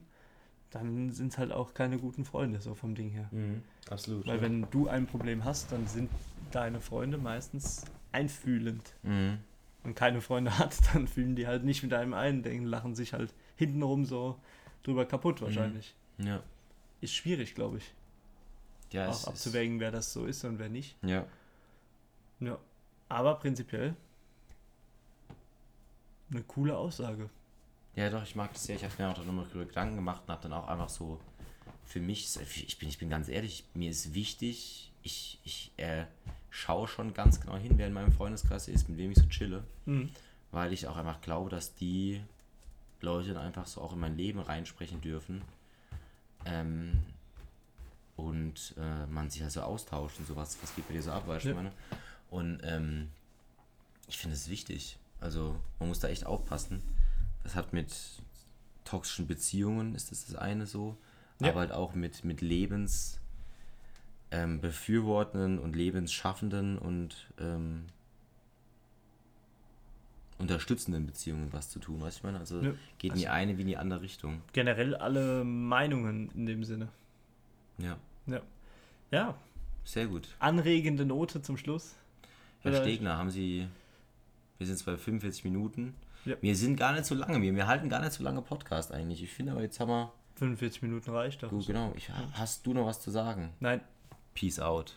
dann sind es halt auch keine guten Freunde, so vom Ding her. Mhm. Absolut. Weil ja. wenn du ein Problem hast, dann sind deine Freunde meistens einfühlend. Mhm. Und keine Freunde hat, dann fühlen die halt nicht mit einem ein, denken, lachen sich halt hintenrum so drüber kaputt wahrscheinlich. Ja. Ist schwierig, glaube ich. Ja, auch abzuwägen, wer das so ist und wer nicht. ja. Ja. Aber prinzipiell eine coole Aussage. Ja, doch, ich mag das sehr. Ich habe mir auch darüber Gedanken gemacht und habe dann auch einfach so für mich, ich bin, ich bin ganz ehrlich, mir ist wichtig, ich, ich äh, schaue schon ganz genau hin, wer in meinem Freundeskreis ist, mit wem ich so chille, Mhm. weil ich auch einfach glaube, dass die Leute dann einfach so auch in mein Leben reinsprechen dürfen. Ähm, und äh, man sich also austauscht und sowas, was geht bei dir so ab, weißt du, Ja. meine? Und ähm, ich finde es wichtig. Also man muss da echt aufpassen. Das hat mit toxischen Beziehungen, ist das das eine so, Ja. aber halt auch mit, mit Lebens ähm, befürwortenden und lebensschaffenden und ähm, unterstützenden Beziehungen was zu tun, weißt du, ich meine? Also Ja. geht in die eine wie in die andere Richtung. Generell alle Meinungen in dem Sinne. Ja, Ja. Ja, sehr gut. anregende Note zum Schluss. Herr. Stegner, haben Sie. Wir sind jetzt bei 45 Minuten. Ja. Wir sind gar nicht so lange. Wir, wir halten gar nicht so lange Podcast eigentlich. Ich finde aber jetzt haben wir. 45 Minuten reicht doch. Gut, genau. Ich, hast du noch was zu sagen? Nein. Peace out.